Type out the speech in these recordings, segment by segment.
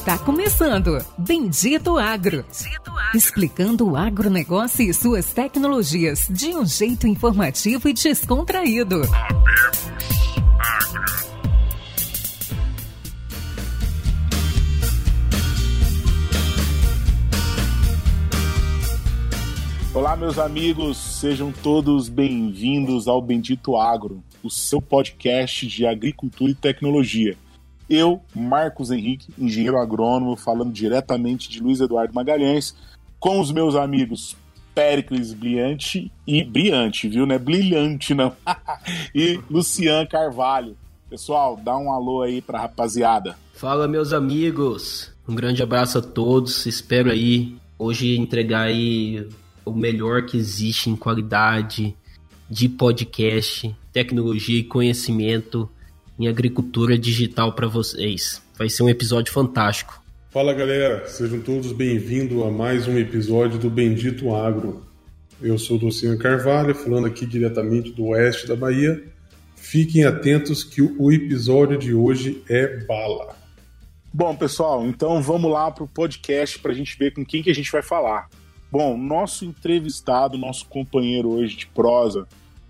Está começando Bendito Agro. Bendito Agro. Explicando o agronegócio e suas tecnologias de um jeito informativo e descontraído. Olá, meus amigos, sejam todos bem-vindos ao Bendito Agro, o seu podcast de agricultura e tecnologia. Eu, Marcos Henrique, engenheiro agrônomo, falando diretamente de Luiz Eduardo Magalhães, com os meus amigos Péricles Briante e Briante, viu? Não é brilhante, não. e Lucian Carvalho. Pessoal, dá um alô aí pra rapaziada. Fala, meus amigos. Um grande abraço a todos. Espero aí hoje entregar aí o melhor que existe em qualidade de podcast, tecnologia e conhecimento em agricultura digital para vocês. Vai ser um episódio fantástico. Fala galera, sejam todos bem-vindos a mais um episódio do Bendito Agro. Eu sou o Luciano Carvalho, falando aqui diretamente do oeste da Bahia. Fiquem atentos que o episódio de hoje é bala. Bom, pessoal, então vamos lá para o podcast para a gente ver com quem que a gente vai falar. Bom, nosso entrevistado, nosso companheiro hoje de prosa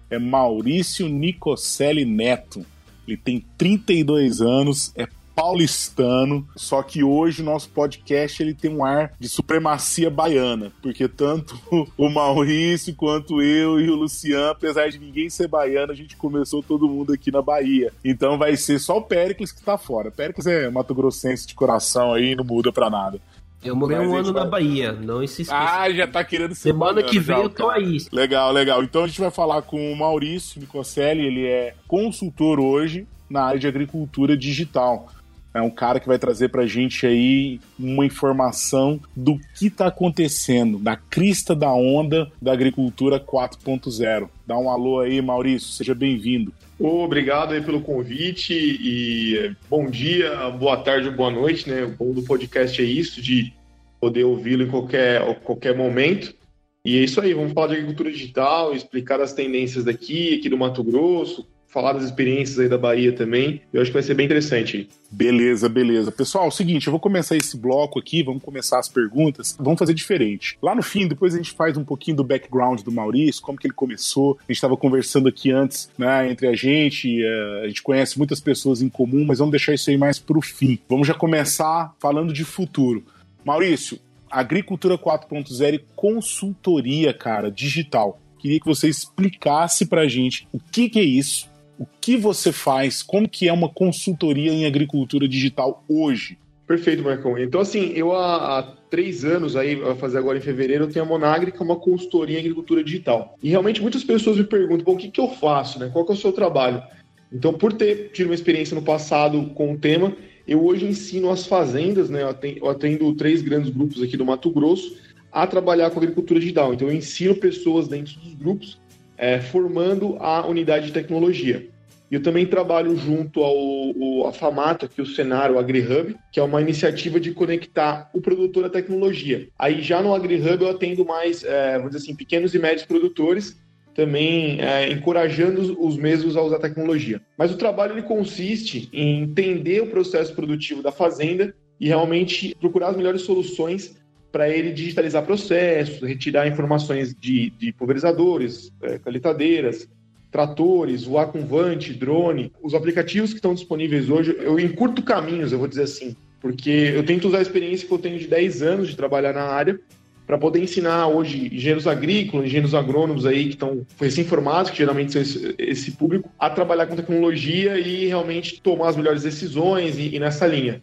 é Maurício Nicocelli Neto. Ele tem 32 anos, é paulistano, só que hoje o nosso podcast ele tem um ar de supremacia baiana, porque tanto o Maurício quanto eu e o Luciano, apesar de ninguém ser baiano, a gente começou todo mundo aqui na Bahia. Então vai ser só o Péricles que tá fora. Péricles é Mato Grossense de coração aí, não muda pra nada. Eu morei Mas um ano vai... na Bahia, não se esqueça. Ah, já tá querendo ser Semana que vem já, eu tô aí. Legal, legal. Então a gente vai falar com o Maurício Nicocelli, ele é consultor hoje na área de agricultura digital. É um cara que vai trazer para a gente aí uma informação do que está acontecendo, da crista da onda da agricultura 4.0. Dá um alô aí, Maurício, seja bem-vindo. Obrigado aí pelo convite e eh, bom dia, boa tarde, boa noite, né? O bom do podcast é isso, de poder ouvi-lo em qualquer, qualquer momento. E é isso aí, vamos falar de agricultura digital, explicar as tendências daqui, aqui do Mato Grosso, falar das experiências aí da Bahia também. Eu acho que vai ser bem interessante. Beleza, beleza. Pessoal, é o seguinte, eu vou começar esse bloco aqui, vamos começar as perguntas. Vamos fazer diferente. Lá no fim, depois a gente faz um pouquinho do background do Maurício, como que ele começou. A gente estava conversando aqui antes, né, entre a gente, eh, a gente conhece muitas pessoas em comum, mas vamos deixar isso aí mais pro fim. Vamos já começar falando de futuro. Maurício, agricultura 4.0 e consultoria, cara, digital. Queria que você explicasse pra gente o que, que é isso, o que você faz, como que é uma consultoria em agricultura digital hoje? Perfeito, Marcão. Então, assim, eu há, há, três anos, aí, vai fazer agora em fevereiro, eu tenho a Monagri, que é uma consultoria em agricultura digital. E realmente muitas pessoas me perguntam, bom, o que, que eu faço, né? Qual é o seu trabalho? Então, por ter tido uma experiência no passado com o tema, eu hoje ensino as fazendas, né? Eu atendo três grandes grupos aqui do Mato Grosso a trabalhar com agricultura digital. Então, eu ensino pessoas dentro dos grupos é, formando a unidade de tecnologia. E eu também trabalho junto ao, ao Famato, aqui o Cenário AgriHub, que é uma iniciativa de conectar o produtor à tecnologia. Aí já no AgriHub eu atendo mais, é, vamos dizer assim, pequenos e médios produtores, também é, encorajando os mesmos a usar tecnologia. Mas o trabalho ele consiste em entender o processo produtivo da fazenda e realmente procurar as melhores soluções para ele digitalizar processos, retirar informações de, de pulverizadores, é, calitadeiras, tratores, voar com vante, drone. Os aplicativos que estão disponíveis hoje, eu encurto caminhos, eu vou dizer assim, porque eu tento usar a experiência que eu tenho de 10 anos de trabalhar na área para poder ensinar hoje engenheiros agrícolas, engenheiros agrônomos aí que estão recém-formados, que geralmente são esse, esse, público, a trabalhar com tecnologia e realmente tomar as melhores decisões e, e nessa linha.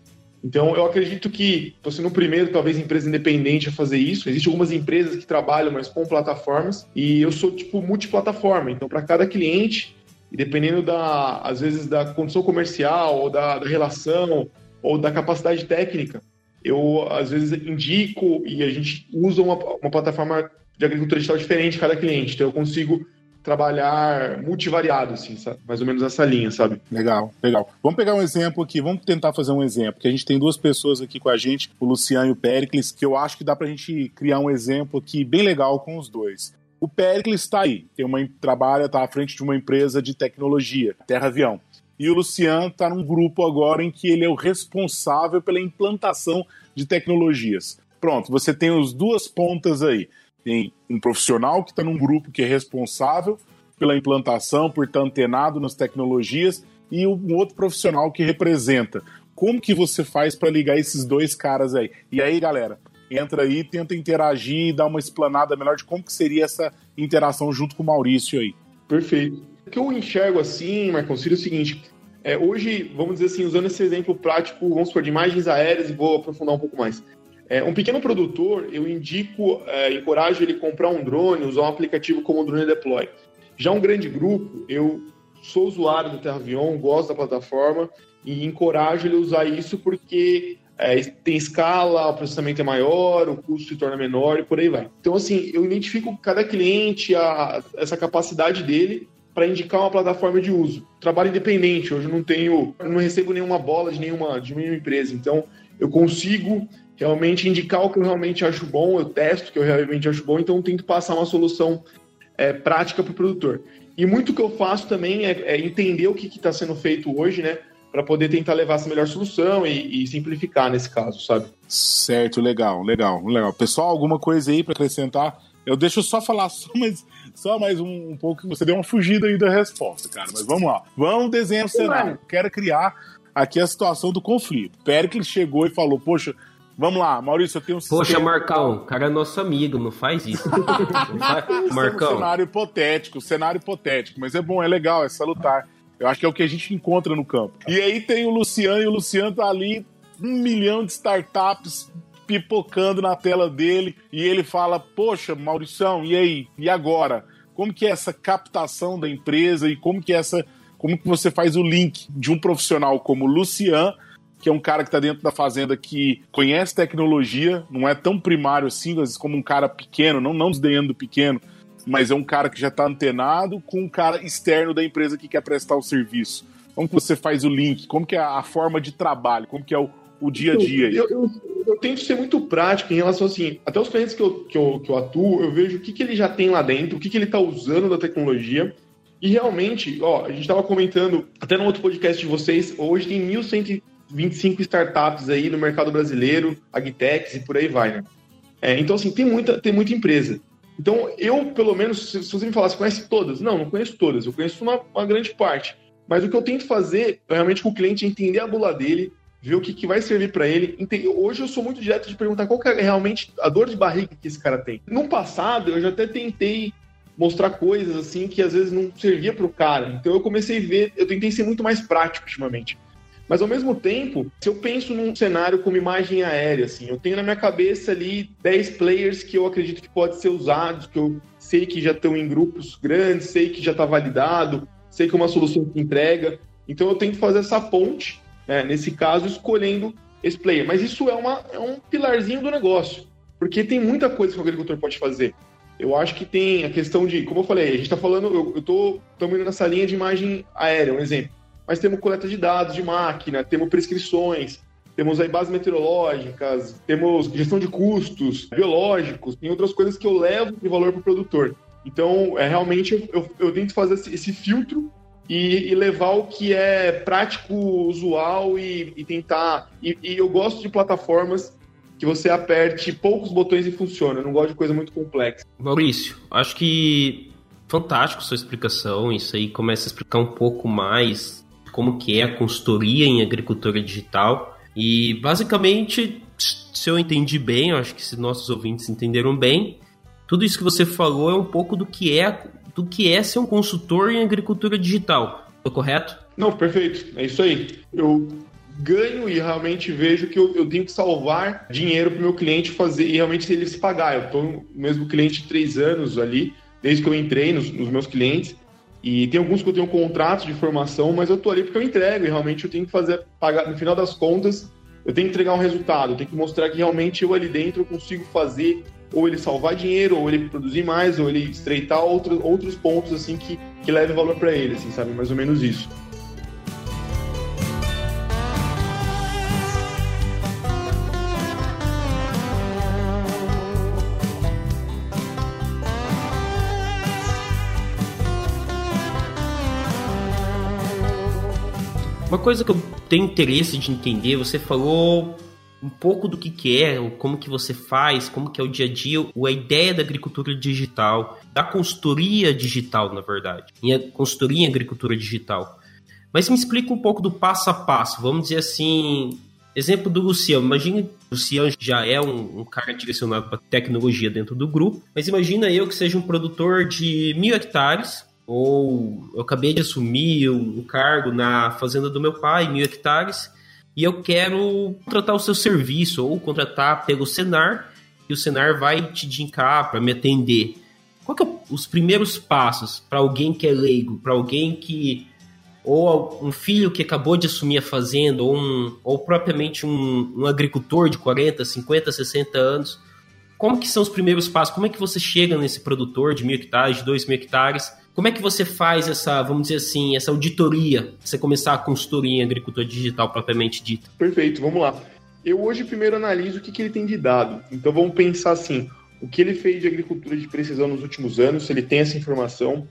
Então, eu acredito que estou sendo o primeiro, talvez, empresa independente a fazer isso. Existem algumas empresas que trabalham, mas com plataformas, e eu sou, tipo, multiplataforma. Então, para cada cliente, e dependendo, da, às vezes, da condição comercial, ou da, da relação, ou da capacidade técnica, eu, às vezes, indico e a gente usa uma, uma plataforma de agricultura digital diferente cada cliente. Então, eu consigo trabalhar multivariado, assim, sabe? mais ou menos essa linha, sabe? Legal, legal. Vamos pegar um exemplo aqui, vamos tentar fazer um exemplo, que a gente tem duas pessoas aqui com a gente, o Luciano e o Pericles, que eu acho que dá pra gente criar um exemplo aqui bem legal com os dois. O Pericles está aí, tem uma trabalha, está à frente de uma empresa de tecnologia, Terra Avião. e o Luciano está num grupo agora em que ele é o responsável pela implantação de tecnologias. Pronto, você tem as duas pontas aí. Tem um profissional que está num grupo que é responsável pela implantação, por estar antenado nas tecnologias, e um outro profissional que representa. Como que você faz para ligar esses dois caras aí? E aí, galera, entra aí, tenta interagir e dar uma explanada melhor de como que seria essa interação junto com o Maurício aí. Perfeito. O que eu enxergo assim, Marcão, seria o seguinte: é, hoje, vamos dizer assim, usando esse exemplo prático, vamos supor, de imagens aéreas, e vou aprofundar um pouco mais. É, um pequeno produtor, eu indico, é, encorajo ele comprar um drone, usar um aplicativo como o Drone Deploy. Já um grande grupo, eu sou usuário do TerraVion, gosto da plataforma e encorajo ele a usar isso porque é, tem escala, o processamento é maior, o custo se torna menor e por aí vai. Então, assim, eu identifico cada cliente, a, essa capacidade dele para indicar uma plataforma de uso. Trabalho independente, hoje não tenho, não recebo nenhuma bola de nenhuma, de nenhuma empresa, então eu consigo realmente indicar o que eu realmente acho bom, eu testo o que eu realmente acho bom, então eu tento passar uma solução é, prática para o produtor. E muito que eu faço também é, é entender o que está sendo feito hoje, né? Para poder tentar levar essa melhor solução e, e, simplificar nesse caso, sabe? Certo, legal, legal, legal. Pessoal, alguma coisa aí para acrescentar? Eu deixo só falar só mais, só mais um, um pouco, você deu uma fugida aí da resposta, cara. Mas vamos lá. Vamos desenhar o cenário. Quero criar aqui a situação do conflito. Pericles chegou e falou: Poxa, Vamos lá, Maurício, eu tenho um Poxa, Marcão, o cara é nosso amigo, não faz isso. não faz... Marcão. É um cenário hipotético, cenário hipotético, mas é bom, é legal, é salutar. Eu acho que é o que a gente encontra no campo. E aí tem o Luciano, e o Luciano tá ali, um milhão de startups pipocando na tela dele, e ele fala, poxa, Maurição, e aí? E agora? Como que é essa captação da empresa e como que é essa... Como que você faz o link de um profissional como o Luciano que é um cara que está dentro da fazenda que conhece tecnologia, não é tão primário assim, às vezes como um cara pequeno, não, não desdenhando do pequeno, mas é um cara que já está antenado com um cara externo da empresa que quer prestar o serviço. Como que você faz o link? Como que é a forma de trabalho? Como que é o, o dia a dia? Eu, eu, eu, tento ser muito prático em relação assim, até os clientes que eu, que eu, que eu atuo, eu vejo o que, que ele já tem lá dentro, o que, que ele está usando da tecnologia, e realmente, ó, a gente estava comentando, até no outro podcast de vocês, hoje tem 1.100 25 startups aí no mercado brasileiro, agtechs e por aí vai, né? É, então, assim, tem muita, tem muita empresa. Então, eu, pelo menos, se, se você me falasse, conhece todas? Não, não conheço todas, eu conheço uma, uma grande parte. Mas o que eu tento fazer, é realmente, com o cliente entender a bula dele, ver o que, que vai servir para ele. Hoje eu sou muito direto de perguntar qual é realmente a dor de barriga que esse cara tem. No passado, eu já até tentei mostrar coisas assim que às vezes não servia para o cara. Então eu comecei a ver, eu tentei ser muito mais prático ultimamente. Mas ao mesmo tempo, se eu penso num cenário como imagem aérea, assim, eu tenho na minha cabeça ali 10 players que eu acredito que pode ser usados, que eu sei que já estão em grupos grandes, sei que já está validado, sei que é uma solução que entrega. Então eu tenho que fazer essa ponte, né, nesse caso, escolhendo esse player. Mas isso é, uma, é um pilarzinho do negócio, porque tem muita coisa que o agricultor pode fazer. Eu acho que tem a questão de, como eu falei, a gente está falando, eu estou indo nessa linha de imagem aérea, um exemplo mas temos coleta de dados de máquina, temos prescrições, temos aí bases meteorológicas, temos gestão de custos biológicos, tem outras coisas que eu levo de valor para o produtor. Então, é realmente eu, eu tento fazer esse, esse filtro e, e, levar o que é prático, usual e, e tentar. E, e, eu gosto de plataformas que você aperte poucos botões e funciona. Eu não gosto de coisa muito complexa. Maurício, acho que fantástico sua explicação. Isso aí começa a explicar um pouco mais como que é a consultoria em agricultura digital. E basicamente, se eu entendi bem, eu acho que se nossos ouvintes entenderam bem, tudo isso que você falou é um pouco do que é do que é ser um consultor em agricultura digital. Tô correto? Não, perfeito. É isso aí. Eu ganho e realmente vejo que eu, eu tenho que salvar dinheiro para o meu cliente fazer e realmente ele se pagar. Eu estou mesmo cliente três anos ali, desde que eu entrei nos, nos meus clientes. E tem alguns que eu tenho contratos de formação, mas eu tô ali porque eu entrego e realmente eu tenho que fazer, pagar, no final das contas, eu tenho que entregar um resultado, eu tenho que mostrar que realmente eu ali dentro eu consigo fazer ou ele salvar dinheiro, ou ele produzir mais, ou ele estreitar outro, outros pontos assim que, que leve valor para ele, assim, sabe? Mais ou menos isso. Uma coisa que eu tenho interesse de entender, você falou um pouco do que, que é, como que você faz, como que é o dia a dia, a ideia da agricultura digital, da consultoria digital, na verdade, em consultoria em agricultura digital. Mas me explica um pouco do passo a passo, vamos dizer assim, exemplo do Luciano, imagine, o Luciano já é um, um cara direcionado para tecnologia dentro do grupo, mas imagina eu que seja um produtor de mil hectares, ou eu acabei de assumir um cargo na fazenda do meu pai, mil hectares, e eu quero contratar o seu serviço ou contratar pelo Senar e o Senar vai te indicar para me atender. Qual que é os primeiros passos para alguém que é leigo, para alguém que ou um filho que acabou de assumir a fazenda, ou, um, ou propriamente um, um, agricultor de 40, 50, 60 anos. Como que são os primeiros passos? Como é que você chega nesse produtor de mil hectares, de dois mil hectares? Como é que você faz essa, vamos dizer assim, essa auditoria, você começar a consultoria em agricultura digital propriamente dita? Perfeito, vamos lá. Eu hoje primeiro analiso o que, que ele tem de dado. Então vamos pensar assim, o que ele fez de agricultura de precisão nos últimos anos, se ele tem essa informação,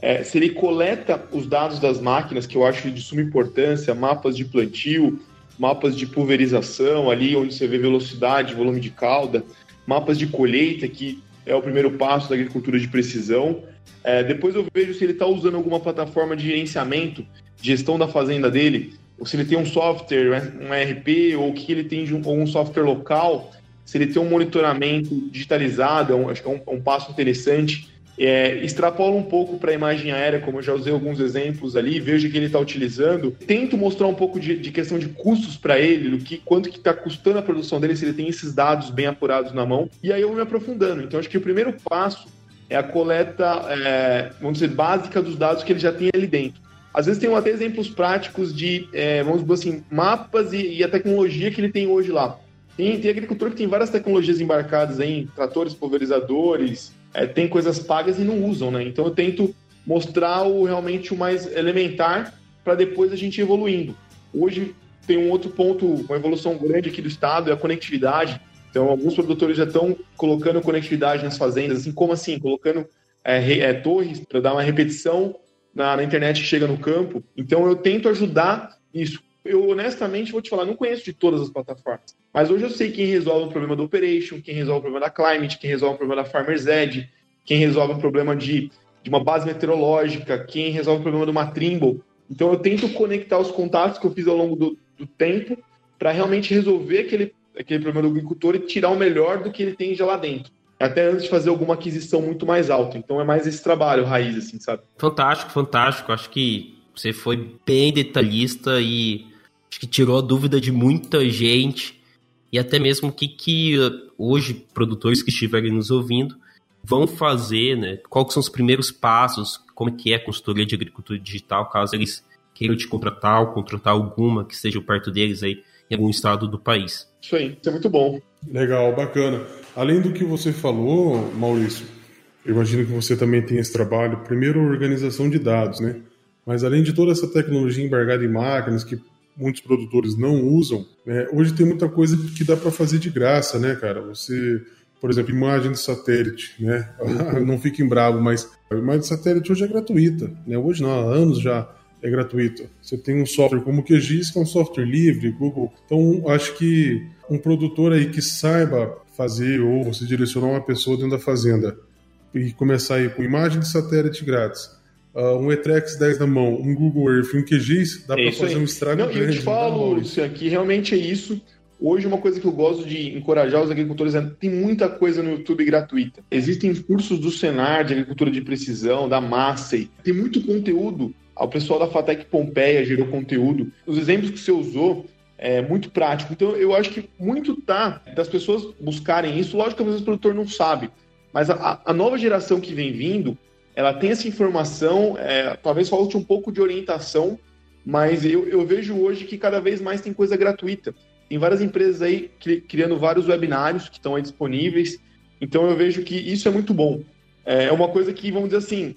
é, se ele coleta os dados das máquinas, que eu acho de suma importância, mapas de plantio, mapas de pulverização, ali onde você vê velocidade, volume de cauda, mapas de colheita, que é o primeiro passo da agricultura de precisão, é, depois eu vejo se ele está usando alguma plataforma de gerenciamento, de gestão da fazenda dele, ou se ele tem um software, um ERP, ou que ele tem ou um software local, se ele tem um monitoramento digitalizado, é um, acho que é um, um passo interessante. É, extrapola um pouco para a imagem aérea, como eu já usei alguns exemplos ali, vejo que ele está utilizando. Tento mostrar um pouco de, de questão de custos para ele, do que quanto que está custando a produção dele, se ele tem esses dados bem apurados na mão. E aí eu vou me aprofundando. Então acho que o primeiro passo é a coleta, é, vamos dizer, básica dos dados que ele já tem ali dentro. Às vezes tem até exemplos práticos de, é, vamos dizer assim, mapas e, e, a tecnologia que ele tem hoje lá. Tem, tem agricultor que tem várias tecnologias embarcadas em tratores, pulverizadores, é, tem coisas pagas e não usam, né? Então eu tento mostrar o realmente o mais elementar para depois a gente evoluindo. Hoje tem um outro ponto, uma evolução grande aqui do estado é a conectividade. Então, alguns produtores já estão colocando conectividade nas fazendas, assim como assim, colocando é, é, torres para dar uma repetição na, na, internet que chega no campo. Então, eu tento ajudar isso. Eu, honestamente, vou te falar, não conheço de todas as plataformas, mas hoje eu sei quem resolve o problema do Operation, quem resolve o problema da Climate, quem resolve o problema da Farmer's Edge, quem resolve o problema de, de uma base meteorológica, quem resolve o problema do Matrimble. Então, eu tento conectar os contatos que eu fiz ao longo do, do tempo para realmente resolver aquele aquele problema do agricultor e tirar o melhor do que ele tem já lá dentro. Até antes de fazer alguma aquisição muito mais alta. Então é mais esse trabalho raiz, assim, sabe? Fantástico, fantástico. Acho que você foi bem detalhista e acho que tirou a dúvida de muita gente e até mesmo o que, que uh, hoje produtores que estiverem nos ouvindo vão fazer, né? Quais são os primeiros passos, como que é a consultoria de agricultura digital, caso eles queiram te contratar ou contratar alguma que esteja perto deles aí em algum estado do país. Isso aí, isso é muito bom. Legal, bacana. Além do que você falou, Maurício, eu imagino que você também tem esse trabalho, primeiro organização de dados, né? Mas além de toda essa tecnologia embargada em máquinas que muitos produtores não usam, né? hoje tem muita coisa que dá para fazer de graça, né, cara? Você, por exemplo, imagem de satélite, né? não fiquem bravo, mas a imagem de satélite hoje é gratuita, né? Hoje não, há anos já é gratuito. Você tem um software como o QGIS, que é um software livre, Google. Então, acho que um produtor aí que saiba fazer ou você direcionar uma pessoa dentro da fazenda e começar aí com imagem de satélite grátis, uh, um Etrex 10 na mão, um Google Earth, um QGIS, dá é para fazer aí. um estrago Não, grande. Eu te falo, Luciano, que realmente é isso. Hoje, uma coisa que eu gosto de encorajar os agricultores é tem muita coisa no YouTube gratuita. Existem cursos do Senar de agricultura de precisão, da Massey. Tem muito conteúdo o pessoal da Fatec Pompeia gerou conteúdo. Os exemplos que você usou é muito prático. Então, eu acho que muito tá das pessoas buscarem isso. Lógico que às vezes o produtor não sabe, mas a, a nova geração que vem vindo, ela tem essa informação, é, talvez falte um pouco de orientação, mas eu, eu, vejo hoje que cada vez mais tem coisa gratuita. Tem várias empresas aí criando vários webinários que estão aí disponíveis. Então, eu vejo que isso é muito bom. É uma coisa que, vamos dizer assim,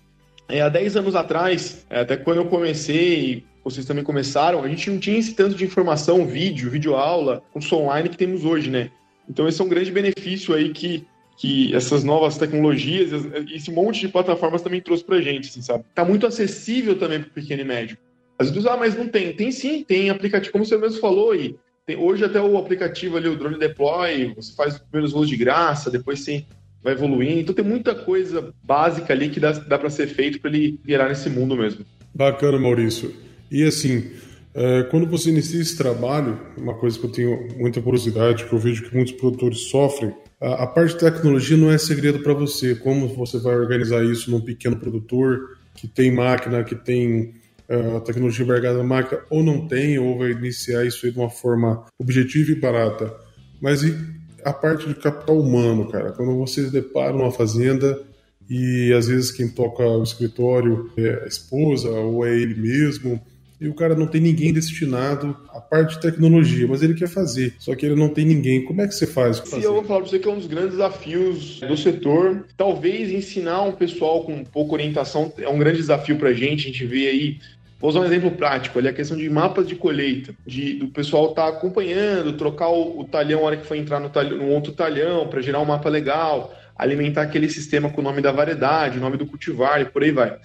é, há 10 anos atrás, é, até quando eu comecei, vocês também começaram, a gente não tinha esse tanto de informação, vídeo, vídeo aula, curso online que temos hoje, né? Então esse é um grande benefício aí que, que essas novas tecnologias, esse monte de plataformas também trouxe pra gente, assim, sabe? Tá muito acessível também pro pequeno e médio. Às vezes, ah, mas não tem. Tem sim, tem aplicativo, como você mesmo falou, e tem, hoje até o aplicativo ali, o Drone Deploy, você faz os primeiros voos de graça, depois você vai evoluindo. Então tem muita coisa básica ali que dá, dá para ser feito para ele virar nesse mundo mesmo. Bacana, Maurício. E assim, é, quando você inicia esse trabalho, uma coisa que eu tenho muita curiosidade, que eu vejo que muitos produtores sofrem, a, a parte de tecnologia não é segredo para você. Como você vai organizar isso num pequeno produtor que tem máquina, que tem uh, tecnologia embargada na máquina, ou não tem, ou vai iniciar isso de uma forma objetiva e barata. Mas e a parte de capital humano, cara? Quando você depara numa fazenda e às vezes quem toca o escritório é a esposa ou é ele mesmo, e o cara não tem ninguém destinado à parte de tecnologia, mas ele quer fazer, só que ele não tem ninguém. Como é que você faz? Sim, eu vou falar para você que é um dos grandes desafios do setor. Talvez ensinar um pessoal com pouca orientação é um grande desafio para a gente. A gente vê aí Vou usar um exemplo prático, ali a questão de mapas de colheita, de do pessoal estar tá acompanhando, trocar o, o, talhão na hora que for entrar no, talhão, no outro talhão para gerar um mapa legal, alimentar aquele sistema com o nome da variedade, o nome do cultivar e por aí vai.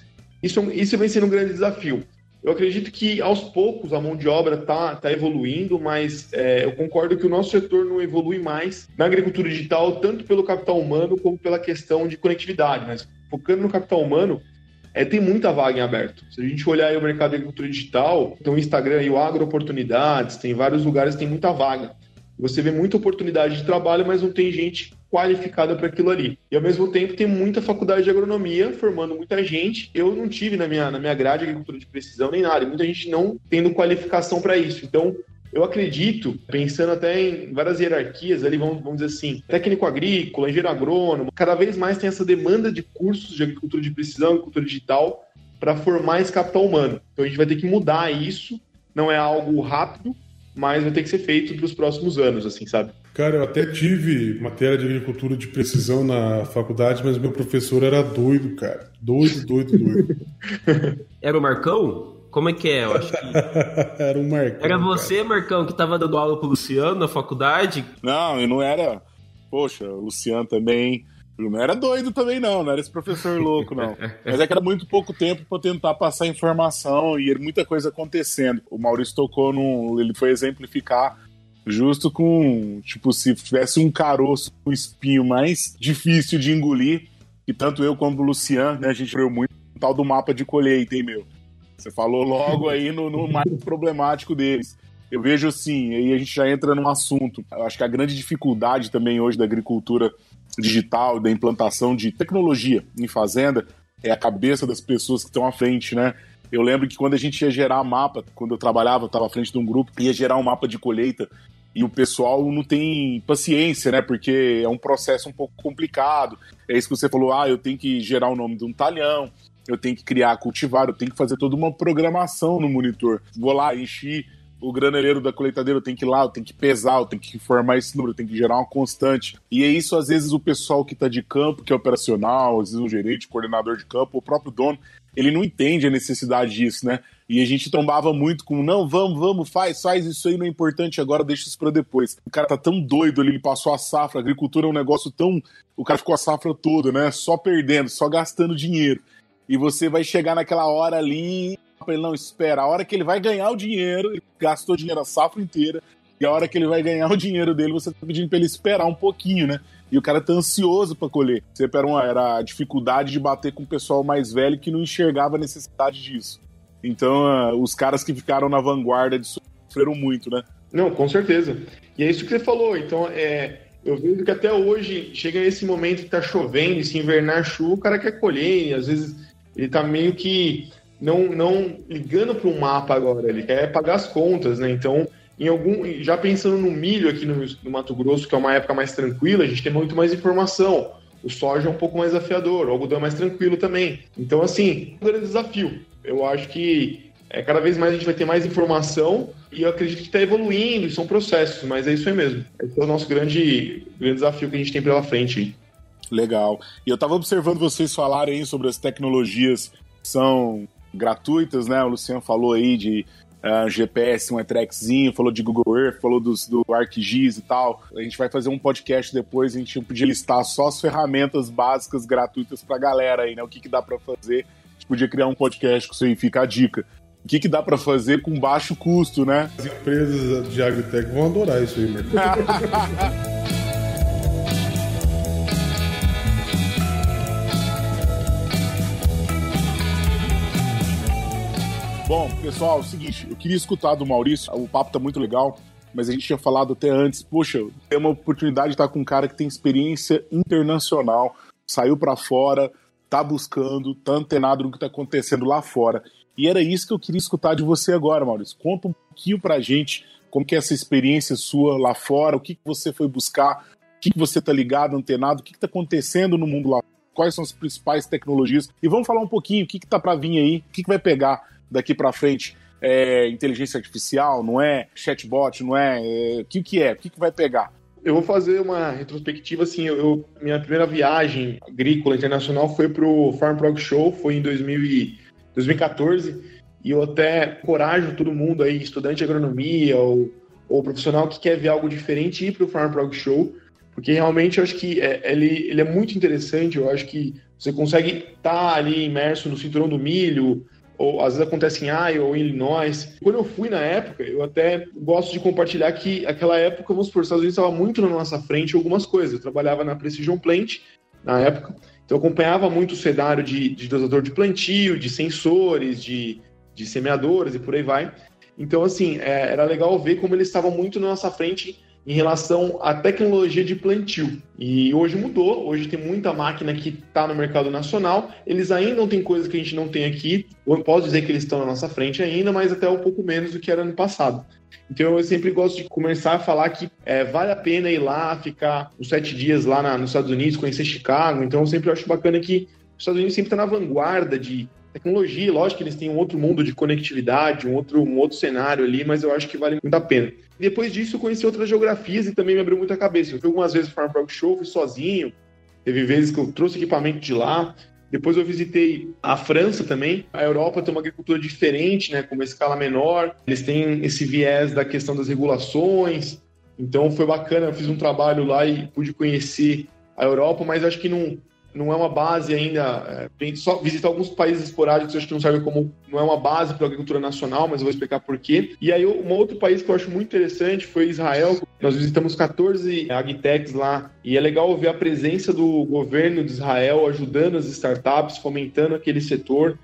Isso, isso vem sendo um grande desafio. Eu acredito que aos poucos a mão de obra está tá evoluindo, mas é, eu concordo que o nosso setor não evolui mais na agricultura digital, tanto pelo capital humano como pela questão de conectividade. Mas focando no capital humano, é, tem muita vaga em aberto. Se a gente olhar o mercado de agricultura digital, tem o Instagram e o Agro Oportunidades, tem vários lugares que tem muita vaga. Você vê muita oportunidade de trabalho, mas não tem gente qualificada para aquilo ali. E ao mesmo tempo tem muita faculdade de agronomia formando muita gente. Eu não tive na minha, na minha grade agricultura de precisão nem nada, e muita gente não tendo qualificação para isso. Então, eu acredito, pensando até em várias hierarquias ali, vamos, vamos dizer assim, técnico agrícola, engenheiro agrônomo, cada vez mais tem essa demanda de cursos de agricultura de precisão, agricultura digital, para formar esse capital humano. Então a gente vai ter que mudar isso, não é algo rápido, mas vai ter que ser feito para os próximos anos, assim, sabe? Cara, eu até tive matéria de agricultura de precisão na faculdade, mas meu professor era doido, cara. Doido, doido, doido. era o Marcão? Como é que é? Eu acho que... era um Marcão. Era você, cara. Marcão, que tava dando aula pro Luciano na faculdade? Não, eu não era. Poxa, o Luciano também. Eu não era doido também, não, não era esse professor louco, não. Mas é que era muito pouco tempo para tentar passar informação e muita coisa acontecendo. O Maurício tocou num. Ele foi exemplificar justo com, tipo, se tivesse um caroço, um espinho mais difícil de engolir, que tanto eu quanto o Luciano, né, a gente viu muito o tal do mapa de colheita, hein, meu? Você falou logo aí no, no mais problemático deles. Eu vejo assim, aí a gente já entra num assunto. Eu acho que a grande dificuldade também hoje da agricultura digital, da implantação de tecnologia em fazenda, é a cabeça das pessoas que estão à frente, né? Eu lembro que quando a gente ia gerar mapa, quando eu trabalhava, eu estava à frente de um grupo, ia gerar um mapa de colheita e o pessoal não tem paciência, né? Porque é um processo um pouco complicado. É isso que você falou, ah, eu tenho que gerar o nome de um talhão, eu tenho que criar cultivar, eu tenho que fazer toda uma programação no monitor. Vou lá, enchi o graneleiro da colheitadeira, eu tenho que ir lá, eu tenho que pesar, eu tenho que informar esse número, eu tenho que gerar uma constante. E é isso, às vezes, o pessoal que está de campo, que é operacional, às vezes o gerente, coordenador de campo, o próprio dono, ele não entende a necessidade disso, né? E a gente trombava muito com, não, vamos, vamos, faz, faz isso aí, não é importante agora, deixa isso para depois. O cara tá tão doido ali, ele passou a safra, a agricultura é um negócio tão. O cara ficou a safra toda, né? Só perdendo, só gastando dinheiro e você vai chegar naquela hora ali ele não espera. A hora que ele vai ganhar o dinheiro, ele gastou dinheiro a safra inteira, e a hora que ele vai ganhar o dinheiro dele, você tá pedindo para ele esperar um pouquinho, né? E o cara tá ansioso para colher. Sempre era, uma, era a dificuldade de bater com o pessoal mais velho que não enxergava a necessidade disso. Então, uh, os caras que ficaram na vanguarda disso sofreram muito, né? Não, com certeza. E é isso que você falou. Então, é, eu vejo que até hoje chega esse momento que tá chovendo, e se invernar chuva, o cara quer colher, e às vezes ele está meio que não, não ligando para um mapa agora, ele quer pagar as contas, né? Então, em algum, já pensando no milho aqui no, no, Mato Grosso, que é uma época mais tranquila, a gente tem muito mais informação. O soja é um pouco mais afiador, o algodão é mais tranquilo também. Então, assim, um grande desafio. Eu acho que é, cada vez mais a gente vai ter mais informação e eu acredito que está evoluindo, e são processos, mas é isso aí mesmo. Esse é o nosso grande, grande desafio que a gente tem pela frente. Legal. E eu estava observando vocês falarem sobre as tecnologias que são gratuitas, né? O Luciano falou aí de uh, GPS, um Etrekzinho, falou de Google Earth, falou dos, do ArcGIS e tal. A gente vai fazer um podcast depois, a gente podia listar só as ferramentas básicas gratuitas para a galera aí, né? O que, que dá para fazer. A gente podia criar um podcast com isso aí, fica a dica. o que, que dá para fazer com baixo custo, né? As empresas de agritech vão adorar isso aí, Marcos. Bom, pessoal, é o seguinte, eu queria escutar do Maurício, o papo tá muito legal, mas a gente tinha falado até antes, poxa, tem uma oportunidade de estar com um cara que tem experiência internacional, saiu para fora, tá buscando, tá antenado no que tá acontecendo lá fora. E era isso que eu queria escutar de você agora, Maurício. Conta um pouquinho pra gente como que é essa experiência sua lá fora, o que, que você foi buscar, o que, que você tá ligado, antenado, o que, que tá acontecendo no mundo lá quais são as principais tecnologias. E vamos falar um pouquinho o que, que tá para vir aí, o que, que vai pegar daqui para frente é inteligência artificial, não é chatbot, não é, é o que que é, o que que vai pegar? Eu vou fazer uma retrospectiva assim. Eu, minha primeira viagem agrícola internacional foi para o Farm Prog Show, foi em 2000 e, 2014, e eu até encorajo todo mundo aí, estudante de agronomia ou, ou profissional que quer ver algo diferente, ir para o Farm Prog Show, porque realmente eu acho que é, ele, ele é muito interessante. Eu acho que você consegue estar tá ali imerso no cinturão do milho, ou às vezes acontece em Iowa ou em Illinois. Quando eu fui na época, eu até gosto de compartilhar que aquela época, vamos supor, os Estados Unidos estava muito na nossa frente algumas coisas. Eu trabalhava na Precision Plant na época, então eu acompanhava muito o cenário de, de dosador de plantio, de sensores, de, de semeadoras e por aí vai. Então, assim, é, era legal ver como eles estavam muito na nossa frente em relação à tecnologia de plantio. E hoje mudou, hoje tem muita máquina que está no mercado nacional, eles ainda não têm coisas que a gente não tem aqui, eu posso dizer que eles estão na nossa frente ainda, mas até um pouco menos do que era no passado. Então eu sempre gosto de começar a falar que é, vale a pena ir lá, ficar uns sete dias lá na, nos Estados Unidos, conhecer Chicago, então eu sempre acho bacana que os Estados Unidos sempre está na vanguarda de tecnologia, lógico que eles têm um outro mundo de conectividade, um outro, um outro cenário ali, mas eu acho que vale muito a pena. Depois disso, eu conheci outras geografias e também me abriu muita cabeça. Eu fui algumas vezes para o Farm Show, fui sozinho. Teve vezes que eu trouxe equipamento de lá. Depois eu visitei a França também. A Europa tem uma agricultura diferente, né, com uma escala menor. Eles têm esse viés da questão das regulações. Então foi bacana, eu fiz um trabalho lá e pude conhecer a Europa, mas acho que não, não é uma base ainda. É, só visitar alguns países esporádicos, acho que não serve como. Não é uma base para a agricultura nacional, mas eu vou explicar por quê. E aí, um outro país que eu acho muito interessante foi Israel. Nós visitamos 14 agtechs lá e é legal ver a presença do governo de Israel ajudando as startups, fomentando aquele setor.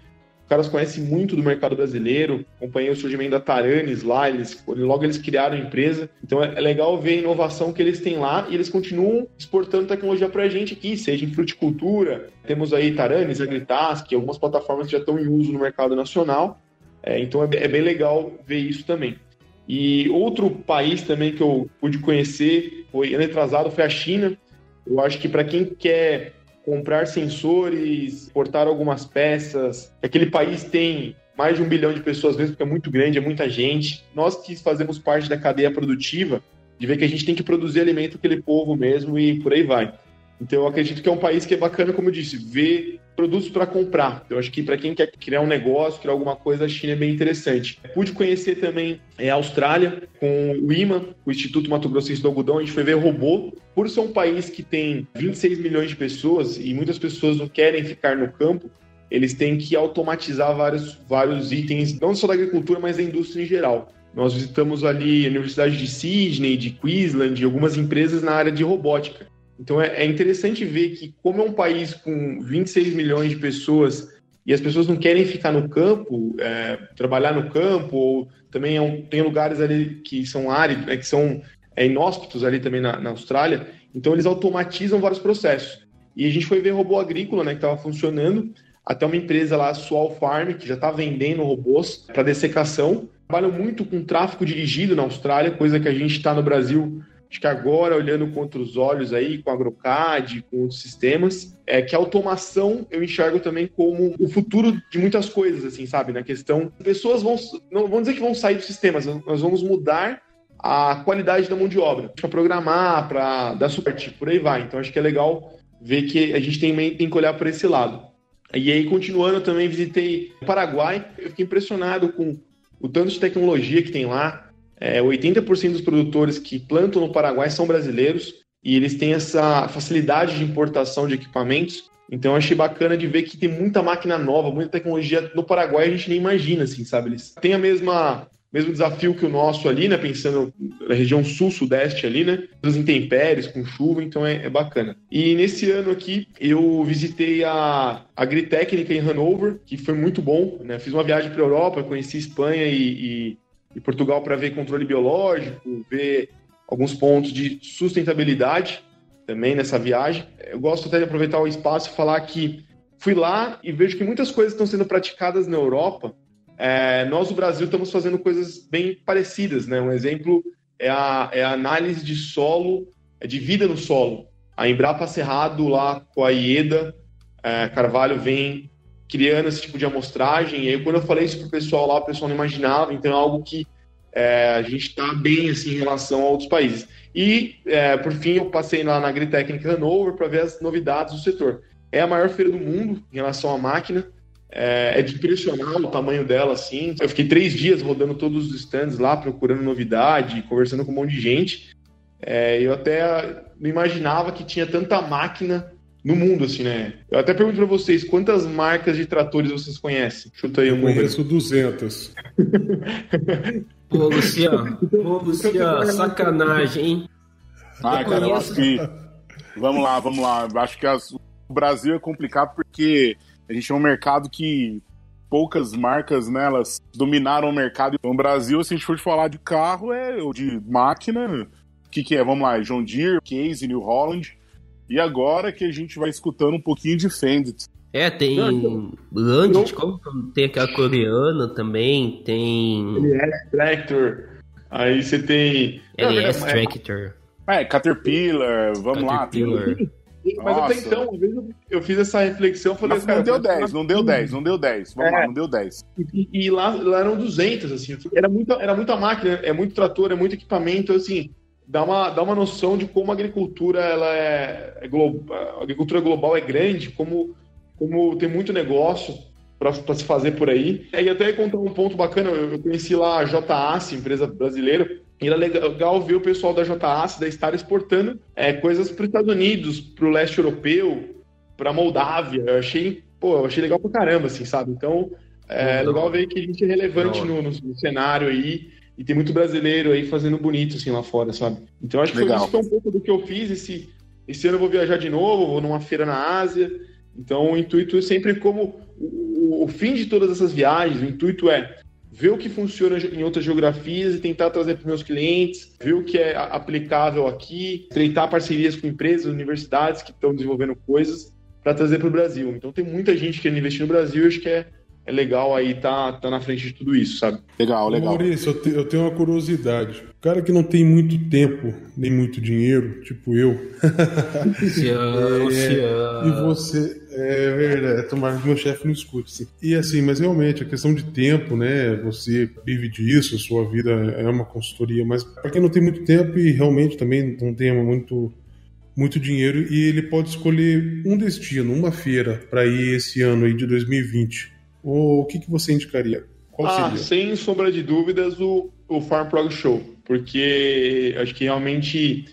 Os caras conhecem muito do mercado brasileiro, acompanhei o surgimento da Taranis lá, eles, logo eles criaram a empresa. Então é legal ver a inovação que eles têm lá e eles continuam exportando tecnologia para a gente aqui, seja em fruticultura, temos aí Taranis, Agritask, algumas plataformas que já estão em uso no mercado nacional. É, então é, é bem legal ver isso também. E outro país também que eu pude conhecer foi ano atrasado foi a China. Eu acho que para quem quer comprar sensores, portar algumas peças. Aquele país tem mais de um bilhão de pessoas, vezes, porque é muito grande, é muita gente. Nós que fazemos parte da cadeia produtiva, de ver que a gente tem que produzir alimento para aquele povo mesmo e por aí vai. Então, eu acredito que é um país que é bacana, como eu disse, ver produtos para comprar. Eu acho que para quem quer criar um negócio, criar alguma coisa, a China é bem interessante. Pude conhecer também é, a Austrália com o IMA, o Instituto Mato Grossense do Algodão. A gente foi ver robô. Por ser um país que tem 26 milhões de pessoas e muitas pessoas não querem ficar no campo, eles têm que automatizar vários, vários itens, não só da agricultura, mas da indústria em geral. Nós visitamos ali a Universidade de Sydney, de Queensland, algumas empresas na área de robótica. Então é, é interessante ver que, como é um país com 26 milhões de pessoas e as pessoas não querem ficar no campo, é, trabalhar no campo, ou também é um, tem lugares ali que são áridos, né, que são é, inóspitos ali também na, na, Austrália, então eles automatizam vários processos. E a gente foi ver robô agrícola, né, que estava funcionando, até uma empresa lá, Sual Farm, que já está vendendo robôs para dessecação. Trabalham muito com tráfego dirigido na Austrália, coisa que a gente está no Brasil Acho que agora, olhando contra os olhos aí, com a AgroCAD, com outros sistemas, é que a automação eu enxergo também como o futuro de muitas coisas, assim, sabe? Na questão, pessoas vão, não vão dizer que vão sair dos sistemas, nós vamos mudar a qualidade da mão de obra, para programar, para dar suporte, por aí vai. Então acho que é legal ver que a gente tem, tem que olhar por esse lado. E aí, continuando, eu também visitei o Paraguai, eu fiquei impressionado com o tanto de tecnologia que tem lá, é, 80% dos produtores que plantam no Paraguai são brasileiros e eles têm essa facilidade de importação de equipamentos. Então eu achei bacana de ver que tem muita máquina nova, muita tecnologia no Paraguai a gente nem imagina, assim, sabe? Eles têm a mesma mesmo desafio que o nosso ali, né? Pensando na região sul-sudeste ali, né? Dos intempéries, com chuva, então é, é, bacana. E nesse ano aqui, eu visitei a Agritécnica em Hanover, que foi muito bom, né? Fiz uma viagem para a Europa, conheci Espanha e, e, e Portugal para ver controle biológico, ver alguns pontos de sustentabilidade também nessa viagem. Eu gosto até de aproveitar o espaço e falar que fui lá e vejo que muitas coisas estão sendo praticadas na Europa é, nós, no Brasil, estamos fazendo coisas bem parecidas. Né? Um exemplo é a, é a análise de solo, é de vida no solo. A Embrapa Cerrado, lá com a IEDA, é, Carvalho, vem criando esse tipo de amostragem. E aí, quando eu falei isso para o pessoal lá, o pessoal não imaginava. Então, é algo que é, a gente está bem assim, em relação a outros países. E, é, por fim, eu passei lá na Agritécnica Hanover para ver as novidades do setor. É a maior feira do mundo em relação à máquina. É, é de impressionar o tamanho dela, assim. Eu fiquei três dias rodando todos os stands lá, procurando novidade, conversando com um monte de gente. É, eu até não imaginava que tinha tanta máquina no mundo, assim, né? Eu até pergunto pra vocês, quantas marcas de tratores vocês conhecem? Chuta aí um número. Conheço 200. Pô, Luciano, pô, Luciano, sacanagem, hein? Ah, cara, eu acho que... Vamos lá, vamos lá. Eu acho que as... o Brasil é complicado porque a gente é um mercado que poucas marcas nelas né, dominaram o mercado. No Brasil, se a gente for falar de carro, é ou de máquina, o que, que é? Vamos lá, John Deere, Case, New Holland. E agora que a gente vai escutando um pouquinho de Fendit. É, tem Landit, como tem aquela coreana também, tem. LS Tractor. Aí você tem. LS Tractor. É, Caterpillar, vamos Caterpillar. lá. Tem... Mas Nossa. até então, uma vez eu fiz essa reflexão, falei, Mas cara, não deu 10, não deu 10, não deu 10. Vamos é. lá, não deu 10. E, e, lá, lá eram 200, assim. Era muita, era muita máquina, é muito trator, é muito equipamento, assim. Dá uma, dá uma noção de como a agricultura ela é, é global, a agricultura global é grande, como, como tem muito negócio para se fazer por aí. E até contar um ponto bacana, eu conheci lá a JAC, empresa brasileira, e era legal ver o pessoal da JAC da estar exportando é, coisas para os Estados Unidos, para o leste europeu, para Moldávia. Eu achei, pô, eu achei legal pra caramba, assim, sabe? Então, é legal ver que a gente é relevante no, no, no, cenário aí. E tem muito brasileiro aí fazendo bonito, assim, lá fora, sabe? Então, acho que legal. foi, isso foi um pouco do que eu fiz. Esse, esse ano eu vou viajar de novo, vou numa feira na Ásia. Então, o intuito é sempre como o, o fim de todas essas viagens, o intuito é ver o que funciona em outras geografias e tentar trazer para os meus clientes, ver o que é aplicável aqui, estreitar parcerias com empresas, universidades que estão desenvolvendo coisas para trazer para o Brasil. Então tem muita gente querendo investir no Brasil e acho que é, é legal aí tá, tá na frente de tudo isso, sabe? Legal, legal. Maurício, eu, te, eu tenho uma curiosidade. O cara que não tem muito tempo, nem muito dinheiro, tipo eu. É, e você, é verdade, tomara que meu chefe não escute. Assim. E assim, mas realmente, a questão de tempo, né? Você vive disso, sua vida é uma consultoria, mas para quem não tem muito tempo e realmente também não tem muito muito dinheiro e ele pode escolher um destino, uma feira para ir esse ano aí de 2020 o que, que você indicaria? Qual ah, seria? sem sombra de dúvidas, o, o Farm Prog Show. Porque acho que realmente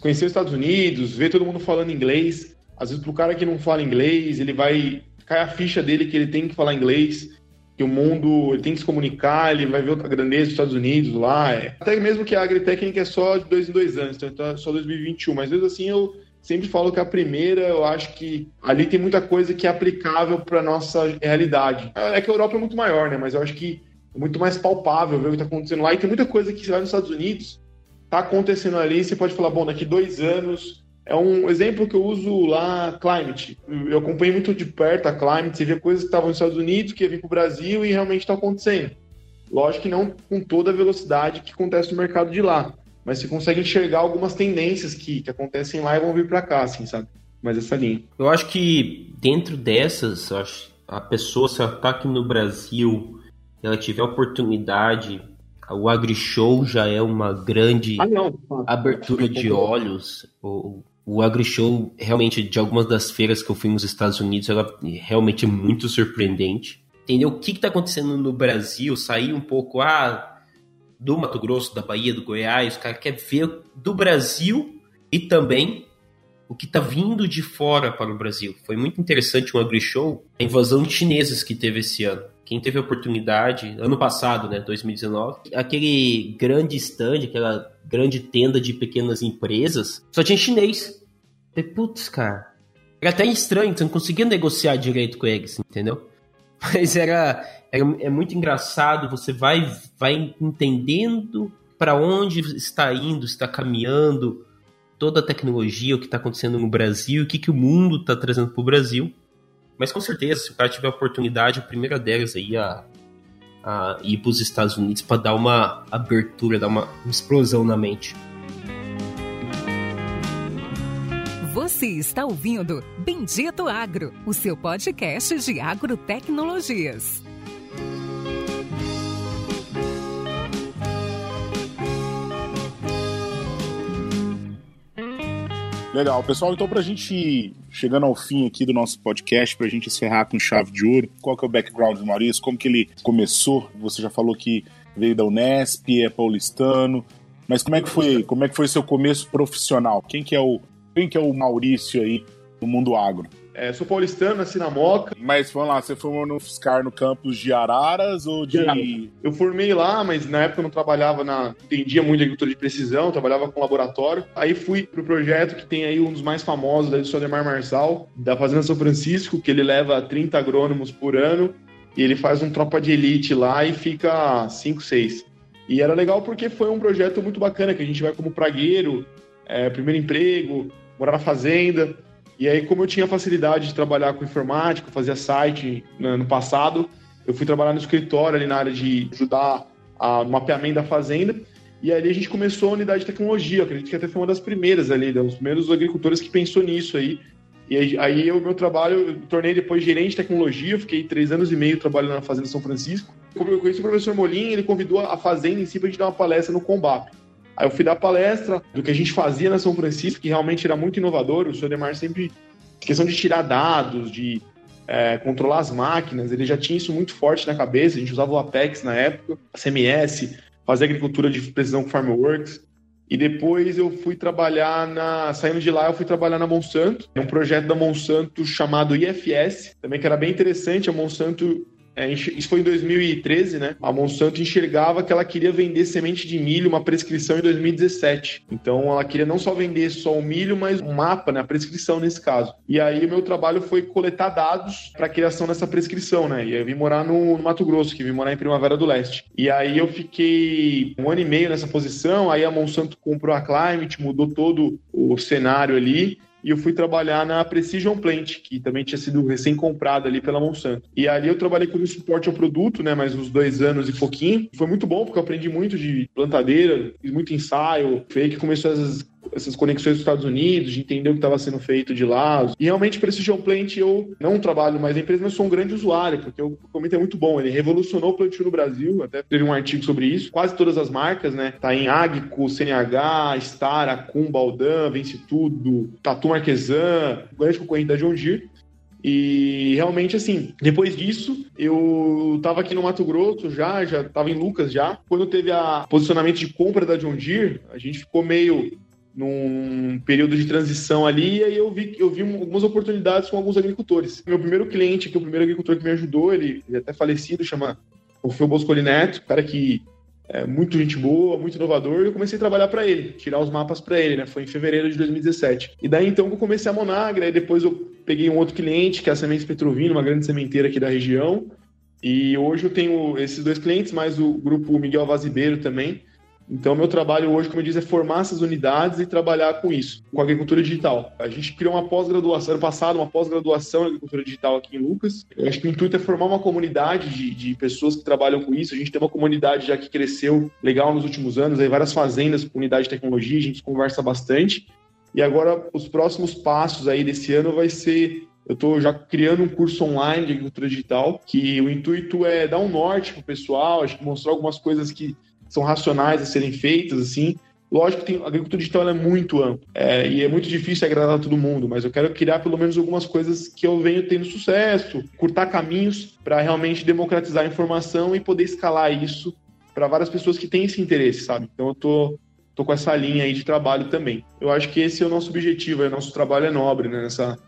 conhecer os Estados Unidos, ver todo mundo falando inglês. Às vezes, para o cara que não fala inglês, ele vai. cai a ficha dele que ele tem que falar inglês, que o mundo ele tem que se comunicar, ele vai ver a grandeza dos Estados Unidos lá. É. Até mesmo que a agritécnica é só de dois em dois anos, então é só 2021. Mas mesmo assim, eu sempre falo que a primeira, eu acho que ali tem muita coisa que é aplicável para nossa realidade. É que a Europa é muito maior, né? Mas eu acho que é muito mais palpável ver o que está acontecendo lá. E tem muita coisa que você vai nos Estados Unidos, está acontecendo ali, você pode falar, bom, daqui dois anos. É um exemplo que eu uso lá, Climate. Eu acompanhei muito de perto a Climate, você vê coisas que estavam nos Estados Unidos, que ia vir para o Brasil e realmente está acontecendo. Lógico que não com toda a velocidade que acontece no mercado de lá mas você consegue enxergar algumas tendências que, que acontecem lá e vão vir para cá, assim, sabe? Mas essa linha. Eu acho que dentro dessas, a pessoa, se ela tá aqui no Brasil, ela tiver oportunidade, o AgriShow já é uma grande ah, abertura de olhos. O, o AgriShow, realmente, de algumas das feiras que eu fui nos Estados Unidos, ela realmente é muito surpreendente. Entendeu? O que está acontecendo no Brasil? Sair um pouco, ah, do Mato Grosso, da Bahia, do Goiás, o cara quer ver do Brasil e também o que está vindo de fora para o Brasil. Foi muito interessante um AgriShow, a invasão de chineses que teve esse ano. Quem teve a oportunidade, ano passado, né, 2019, aquele grande stand, aquela grande tenda de pequenas empresas, só tinha chinês. Falei, putz, cara, era até estranho, você não conseguia negociar direito com eles, entendeu? Mas era, era é muito engraçado, você vai, vai entendendo para onde está indo, está caminhando toda a tecnologia, o que está acontecendo no Brasil, o que, que o mundo está trazendo para o Brasil. Mas com certeza, se o cara tiver a oportunidade, a primeira delas aí a, a ir para os Estados Unidos para dar uma abertura, dar uma explosão na mente. Você está ouvindo Bendito Agro, o seu podcast de agrotecnologias. Legal, pessoal. Então, para a gente chegando ao fim aqui do nosso podcast, para a gente encerrar com chave de ouro, qual que é o background do Maurício? Como que ele começou? Você já falou que veio da Unesp, é paulistano, mas como é que foi? Como é que foi seu começo profissional? Quem que é o quem que é o Maurício aí no mundo agro? É, sou paulistano, nasci na Moca. Mas vamos lá, você formou no FSCAR no campus de Araras ou de. Eu formei lá, mas na época eu não trabalhava na. entendia muito de agricultura de precisão, trabalhava com laboratório. Aí fui pro projeto que tem aí um dos mais famosos da do Ademar Marçal, da Fazenda São Francisco, que ele leva 30 agrônomos por ano e ele faz um tropa de elite lá e fica 5, 6. E era legal porque foi um projeto muito bacana, que a gente vai como pragueiro, é, primeiro emprego, morar na fazenda. E aí, como eu tinha facilidade de trabalhar com informática, fazia site né, no passado, eu fui trabalhar no escritório ali na área de ajudar a, no mapeamento da fazenda. E ali a gente começou a unidade de tecnologia. Acredito que até foi uma das primeiras ali, dos primeiros agricultores que pensou nisso aí. E aí, o meu trabalho, eu tornei depois gerente de tecnologia, fiquei três anos e meio trabalhando na Fazenda São Francisco. Como eu conheci o professor Molim, ele convidou a Fazenda em si para a gente dar uma palestra no Combap. Aí eu fui dar palestra do que a gente fazia na São Francisco, que realmente era muito inovador. O senhor Demar sempre, questão de tirar dados, de é, controlar as máquinas, ele já tinha isso muito forte na cabeça. A gente usava o Apex na época, a CMS, fazer agricultura de precisão com Farmworks. E depois eu fui trabalhar na. Saindo de lá, eu fui trabalhar na Monsanto. É um projeto da Monsanto chamado IFS, também que era bem interessante. A Monsanto é, isso foi em 2013, né? A Monsanto enxergava que ela queria vender semente de milho, uma prescrição em 2017. Então ela queria não só vender só o milho, mas um mapa, né? A prescrição nesse caso. E aí o meu trabalho foi coletar dados para a criação dessa prescrição, né? E eu vim morar no, no, Mato Grosso, que vim morar em Primavera do Leste. E aí eu fiquei um ano e meio nessa posição, aí a Monsanto comprou a Climate, mudou todo o cenário ali e eu fui trabalhar na Precision Plant, que também tinha sido recém-comprada ali pela Monsanto. E ali eu trabalhei como suporte ao produto, né, mais uns dois anos e pouquinho. Foi muito bom, porque eu aprendi muito de plantadeira, fiz muito ensaio, foi aí que começou essas essas conexões dos Estados Unidos, de entender o que estava sendo feito de lá. E realmente, Precision Plant, eu não trabalho mais na empresa, mas sou um grande usuário, porque o documento é muito bom. Ele revolucionou o plantio no Brasil, até teve um artigo sobre isso. Quase todas as marcas, né? Tá em Agco, CNH, Star, Acum, Baldan, Vence Tudo, Tatu Marquesan, grande concorrente da John Deere. E realmente, assim, depois disso, eu tava aqui no Mato Grosso já, já tava em Lucas já. Quando teve a posicionamento de compra da John Deere, a gente ficou meio num período de transição ali, e aí eu vi, eu vi algumas oportunidades com alguns agricultores. Meu primeiro cliente, que é o primeiro agricultor que me ajudou, ele, ele é até falecido, chama o Fio Boscoli Neto, cara que é muito gente boa, muito inovador, e eu comecei a trabalhar para ele, tirar os mapas para ele, né? Foi em fevereiro de 2017. E daí então eu comecei a Monagra, e depois eu peguei um outro cliente, que é a Sementes Petrovino, uma grande sementeira aqui da região, e hoje eu tenho esses dois clientes, mais o grupo Miguel Vazibeiro também, então, meu trabalho hoje, como eu disse, é formar essas unidades e trabalhar com isso, com agricultura digital. A gente criou uma pós-graduação, ano passado, uma pós-graduação em agricultura digital aqui em Lucas. Eu acho que o intuito é formar uma comunidade de, de, pessoas que trabalham com isso. A gente tem uma comunidade já que cresceu legal nos últimos anos, aí várias fazendas com unidade de tecnologia, a gente conversa bastante. E agora, os próximos passos aí desse ano vai ser eu estou já criando um curso online de agricultura digital, que o intuito é dar um norte para o pessoal, acho que mostrar algumas coisas que são racionais a serem feitas, assim. Lógico que a agricultura digital é muito ampla é, e é muito difícil agradar todo mundo, mas eu quero criar pelo menos algumas coisas que eu venho tendo sucesso, curtar caminhos para realmente democratizar a informação e poder escalar isso para várias pessoas que têm esse interesse, sabe? Então eu estou tô com essa linha aí de trabalho também. Eu acho que esse é o nosso objetivo, é, nosso trabalho é nobre, né? Nessa,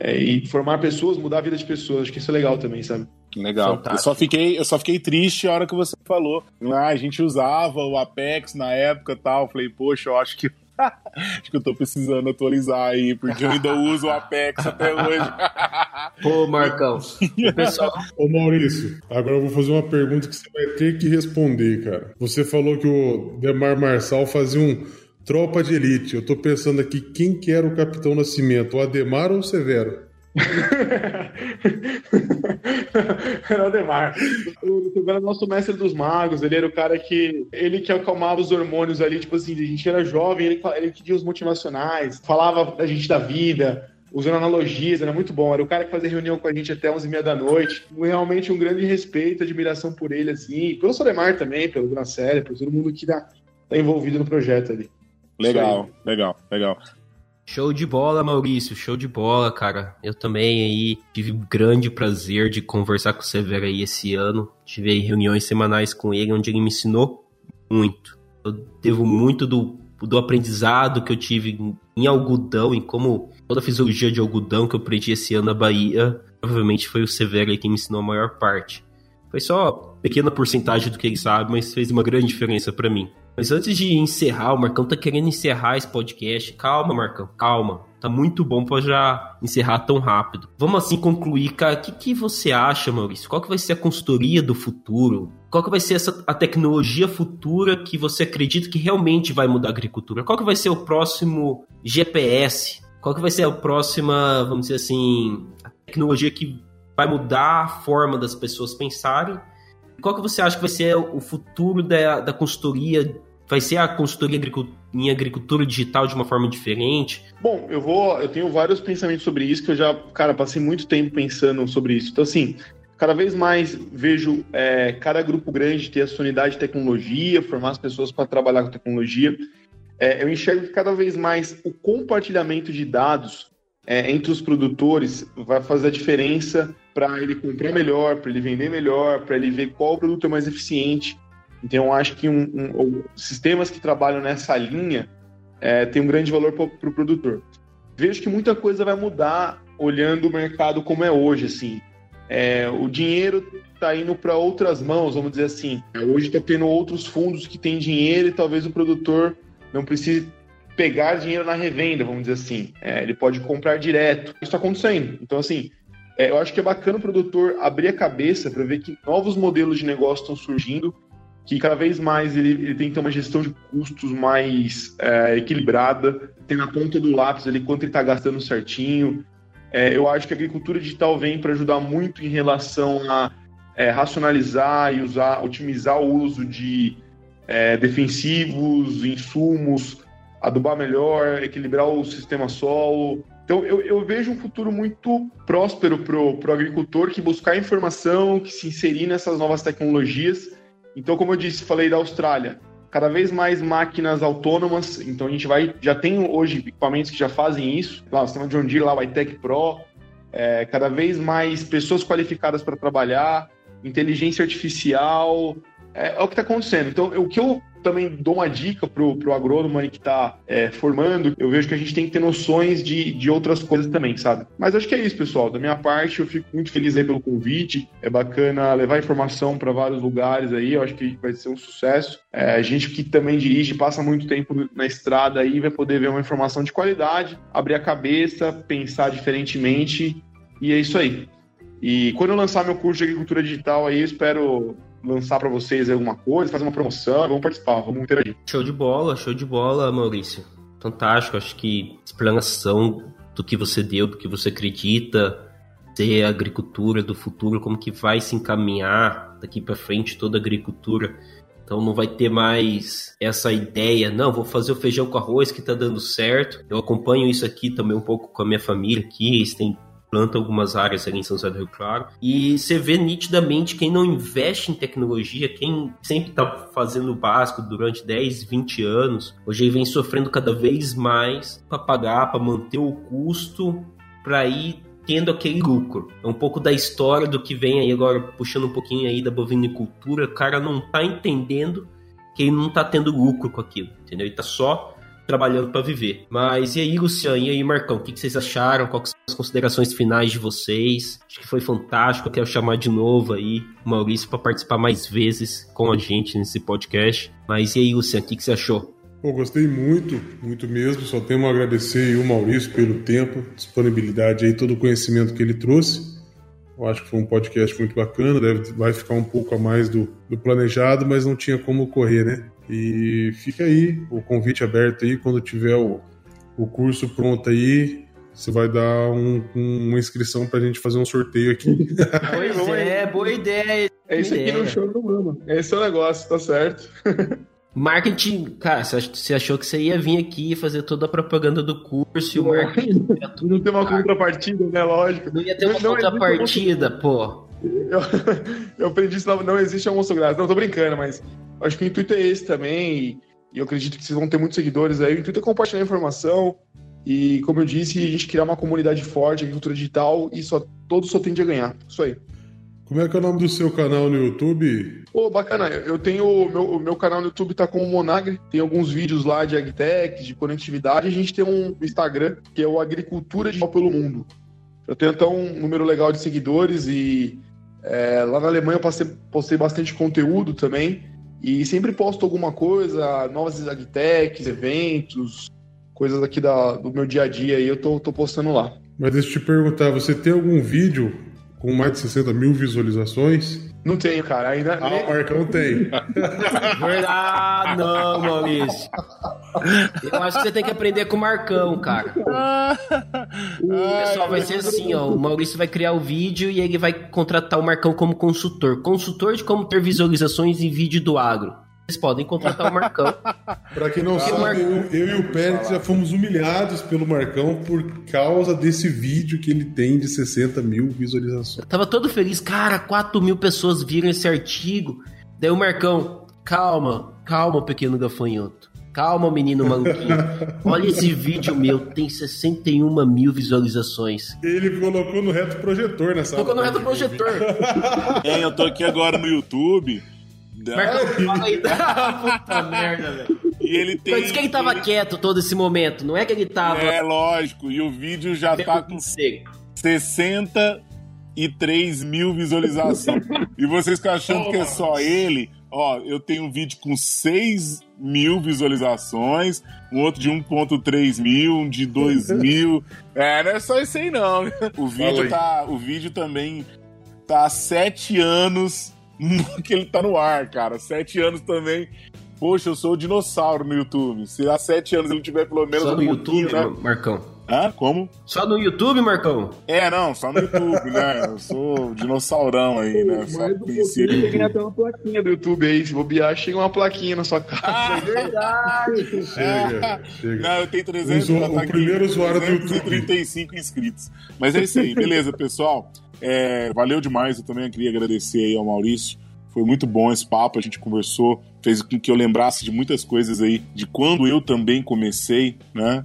é, e formar pessoas, mudar a vida de pessoas. Acho que isso é legal também, sabe? Legal. Eu só, fiquei, eu só fiquei triste a hora que você falou. Ah, a gente usava o Apex na época e tal. Falei, poxa, eu acho que Acho que eu tô precisando atualizar aí, porque eu ainda uso o Apex até hoje. Pô, Marcão. Pessoal... Ô, Maurício, agora eu vou fazer uma pergunta que você vai ter que responder, cara. Você falou que o Demar Marçal fazia um tropa de elite. Eu tô pensando aqui, quem que era o Capitão Nascimento, o Ademar ou o Severo? era o Ademar. O Severo era nosso mestre dos magos, ele era o cara que. Ele que acalmava os hormônios ali, tipo assim, a gente era jovem, ele, ele que os motivacionais, falava da gente da vida, usando analogias, era muito bom. Era o cara que fazia reunião com a gente até 11 e meia da noite. Realmente um grande respeito, admiração por ele, assim, pelo Solemar também, pelo Dona Célia, por todo mundo que tá, tá envolvido no projeto ali. Legal, legal, legal. Show de bola, Maurício, show de bola, cara. Eu também aí tive o grande prazer de conversar com o Severo aí esse ano. Tive aí reuniões semanais com ele, onde ele me ensinou muito. Eu devo muito do, do aprendizado que eu tive em algodão, em como toda a fisiologia de algodão que eu aprendi esse ano na Bahia. Provavelmente foi o Severo aí que me ensinou a maior parte. Foi só pequena porcentagem do que ele sabe, mas fez uma grande diferença para mim. Mas antes de encerrar, o Marcão tá querendo encerrar esse podcast. Calma, Marcão, calma. Tá muito bom pra já encerrar tão rápido. Vamos assim concluir, cara. O que, que você acha, Maurício? Qual que vai ser a consultoria do futuro? Qual que vai ser essa, a tecnologia futura que você acredita que realmente vai mudar a agricultura? Qual que vai ser o próximo GPS? Qual que vai ser a próxima, vamos dizer assim, a tecnologia que vai mudar a forma das pessoas pensarem qual que você acha que vai ser o futuro da, da consultoria? Vai ser a consultoria em agricultura digital de uma forma diferente? Bom, eu vou. Eu tenho vários pensamentos sobre isso que eu já, cara, passei muito tempo pensando sobre isso. Então, assim, cada vez mais vejo é, cada grupo grande ter a sua unidade de tecnologia, formar as pessoas para trabalhar com tecnologia. É, eu enxergo que cada vez mais o compartilhamento de dados é, entre os produtores vai fazer a diferença para ele comprar melhor, para ele vender melhor, para ele ver qual produto é mais eficiente. Então, acho que um, um, sistemas que trabalham nessa linha é, tem um grande valor para o pro produtor. Vejo que muita coisa vai mudar olhando o mercado como é hoje, assim. É, o dinheiro está indo para outras mãos, vamos dizer assim. Hoje está tendo outros fundos que têm dinheiro e talvez o produtor não precise pegar dinheiro na revenda, vamos dizer assim. É, ele pode comprar direto. Isso está acontecendo. Então, assim, é, eu acho que é bacana o produtor abrir a cabeça para ver que novos modelos de negócio estão surgindo, que cada vez mais ele, ele, tem que ter uma gestão de custos mais é, equilibrada, tem na ponta do lápis ali quanto ele está gastando certinho. É, eu acho que a agricultura digital vem para ajudar muito em relação a é, racionalizar e usar, otimizar o uso de é, defensivos, insumos, adubar melhor, equilibrar o sistema solo. Então, eu, eu vejo um futuro muito próspero para o agricultor que buscar informação, que se inserir nessas novas tecnologias. Então, como eu disse, falei da Austrália, cada vez mais máquinas autônomas. Então, a gente vai, já tem hoje equipamentos que já fazem isso. Lá, o sistema John Deere, lá, o iTech Pro. É, cada vez mais pessoas qualificadas para trabalhar, inteligência artificial, é, é, o que está acontecendo. Então, o que eu também dou uma dica pro, pro agrônomo aí que está é, formando, eu vejo que a gente tem que ter noções de, de outras coisas também, sabe? Mas acho que é isso, pessoal. Da minha parte, eu fico muito feliz aí pelo convite. É bacana levar informação para vários lugares aí. Eu acho que vai ser um sucesso. É, a gente que também dirige, passa muito tempo na estrada aí, vai poder ver uma informação de qualidade, abrir a cabeça, pensar diferentemente. E é isso aí. E quando eu lançar meu curso de agricultura digital aí, eu espero lançar para vocês alguma coisa, fazer uma promoção, vamos participar, vamos interagir. Show de bola, show de bola, Maurício. Fantástico, acho que explanação do que você deu, do que você acredita ser a agricultura do futuro, como que vai se encaminhar daqui para frente toda a agricultura. Então não vai ter mais essa ideia, não, vou fazer o feijão com arroz que tá dando certo. Eu acompanho isso aqui também um pouco com a minha família aqui, eles têm planta algumas áreas ali em São José do Rio Claro. E você vê nitidamente quem não investe em tecnologia, quem sempre está fazendo o básico durante 10, 20 anos, hoje vem sofrendo cada vez mais para pagar, para manter o custo, para ir tendo aquele lucro. É um pouco da história do que vem aí agora, puxando um pouquinho aí da bovinicultura, o cara não tá entendendo que ele não tá tendo lucro com aquilo, entendeu? Ele tá só trabalhando para viver. Mas e aí, Luciano, e aí, Marcão, o que, que vocês acharam? São as considerações finais de vocês? Acho que foi fantástico. Eu quero chamar de novo aí o Maurício para participar mais vezes com a gente nesse podcast. Mas e aí, Luciano, o que, que você achou? Pô, gostei muito, muito mesmo. Só tenho a agradecer o Maurício pelo tempo, disponibilidade e todo o conhecimento que ele trouxe. Eu acho que foi um podcast muito bacana, deve, vai ficar um pouco a mais do, do planejado, mas não tinha como correr, né? E fica aí o convite aberto aí, quando tiver o, o curso pronto aí, você vai dar um, um, uma inscrição pra gente fazer um sorteio aqui. Pois é, boa ideia. É isso aqui no show do Mama. Esse é o negócio, tá certo. Marketing, cara, você achou que você ia vir aqui fazer toda a propaganda do curso e o marketing. Não tem uma contrapartida, né? Lógico. Não ia ter uma não contrapartida, pô. Eu, eu aprendi isso, não, não existe almoço grátis. Não, tô brincando, mas acho que o intuito é esse também. E, e eu acredito que vocês vão ter muitos seguidores aí. O intuito é compartilhar informação. E, como eu disse, a gente criar uma comunidade forte, agricultura digital, e só, todos só tende a ganhar. Isso aí. Como é que é o nome do seu canal no YouTube? Pô, oh, bacana. Eu tenho. O meu, meu canal no YouTube tá com o Monagre. Tem alguns vídeos lá de agtech, de conectividade. A gente tem um Instagram, que é o Agricultura Digital pelo Mundo. Eu tenho até um número legal de seguidores e é, lá na Alemanha eu passei, postei bastante conteúdo também. E sempre posto alguma coisa, novas agtechs, eventos, coisas aqui da, do meu dia a dia e eu tô, tô postando lá. Mas deixa eu te perguntar, você tem algum vídeo com mais de 60 mil visualizações? Não tenho, cara. Ainda ah, o Marcão tem. Verdade, não, Maurício. Eu acho que você tem que aprender com o Marcão, cara. O pessoal vai ser assim, ó. O Maurício vai criar o vídeo e ele vai contratar o Marcão como consultor. Consultor de como ter visualizações em vídeo do agro. Vocês podem contratar o Marcão. Para quem não sabe, Marcão... eu, eu, e o Pérez já fomos humilhados pelo Marcão por causa desse vídeo que ele tem de 60 mil visualizações. Eu tava todo feliz, cara, 4 mil pessoas viram esse artigo. Daí o Marcão, calma, calma, pequeno gafanhoto. Calma, menino maluquinho. Olha esse vídeo meu, tem 61 mil visualizações. Ele colocou no reto projetor nessa Colocou no reto projetor. é, eu tô aqui agora no YouTube Marcão, fala aí. Puta merda, velho. E ele tem. Mas que ele tava quieto todo esse momento, não é que ele tava. É, lógico. E o vídeo já tá com 63 mil visualizações. e vocês ficam achando que é só ele. Ó, eu tenho um vídeo com 6 mil visualizações, um outro de 1.3 mil, um de 2 mil. É, não é só isso aí, não. O vídeo, tá, o vídeo também tá há 7 anos que ele tá no ar, cara. Sete anos também. Poxa, eu sou o dinossauro no YouTube. Se há sete anos ele tiver pelo menos Só no um YouTube, né? Marcão. Hã? Como? Só no YouTube, Marcão? É, não, só no YouTube, né? Eu sou dinossaurão aí, né? Só conheci ele. Tem até uma plaquinha do YouTube aí. Se bobear, chega uma plaquinha na sua casa. Ah, é verdade! chega, chega. Não, eu tenho 300, o, o primeiro usuário do YouTube. 35 inscritos. Mas é isso aí, beleza, pessoal. É, valeu demais, eu também queria agradecer aí ao Maurício. Foi muito bom esse papo, a gente conversou, fez com que eu lembrasse de muitas coisas aí, de quando eu também comecei, né?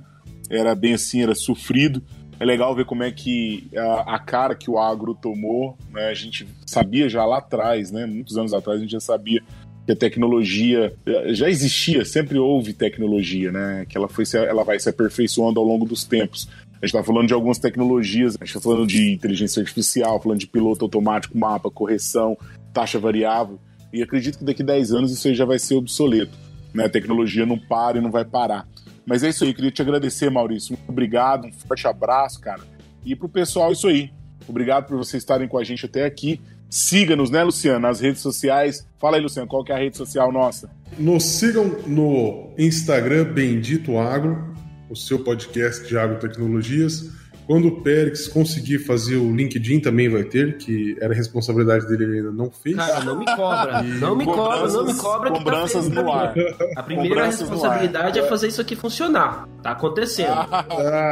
Era bem assim, era sofrido. É legal ver como é que a, a, cara que o agro tomou, né? A gente sabia já lá atrás, né? Muitos anos atrás a gente já sabia que a tecnologia já existia, sempre houve tecnologia, né? Que ela foi ela vai se aperfeiçoando ao longo dos tempos. A gente está falando de algumas tecnologias, a gente está falando de inteligência artificial, falando de piloto automático, mapa, correção, taxa variável. E acredito que daqui a 10 anos isso aí já vai ser obsoleto. Né? A tecnologia não para e não vai parar. Mas é isso aí, queria te agradecer, Maurício. Muito obrigado, um forte abraço, cara. E pro pessoal, isso aí. Obrigado por vocês estarem com a gente até aqui. Siga-nos, né, Luciano, nas redes sociais. Fala aí, Luciano, qual que é a rede social nossa? Nos sigam no Instagram Bendito Agro, o seu podcast de agrotecnologias. Quando o Périx conseguir fazer o LinkedIn também vai ter, que era responsabilidade dele ele ainda não fez. Cara, não me cobra. E... Não me cobra, não me cobra que cobranças tá no ar. A primeira cobranças responsabilidade é fazer isso aqui funcionar. Tá acontecendo. Ah,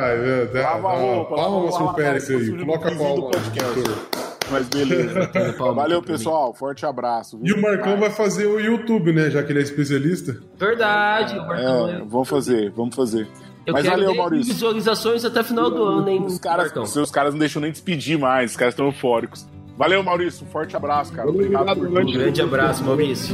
é, é, ah, palmas pro Périx aí. Coloca a palma. Mas beleza. Valeu, pessoal. Forte abraço. Viu? E o Marcão vai fazer o YouTube, né? Já que ele é especialista. Verdade. O Marcão é, é. Vamos fazer, vamos fazer. Eu Mas valeu, Maurício. visualizações até final do ano, hein? Os caras, os caras não deixam nem despedir mais, os caras estão eufóricos. Valeu, Maurício. Um forte abraço, cara. Obrigado, Obrigado por tudo. Um grande abraço, Maurício.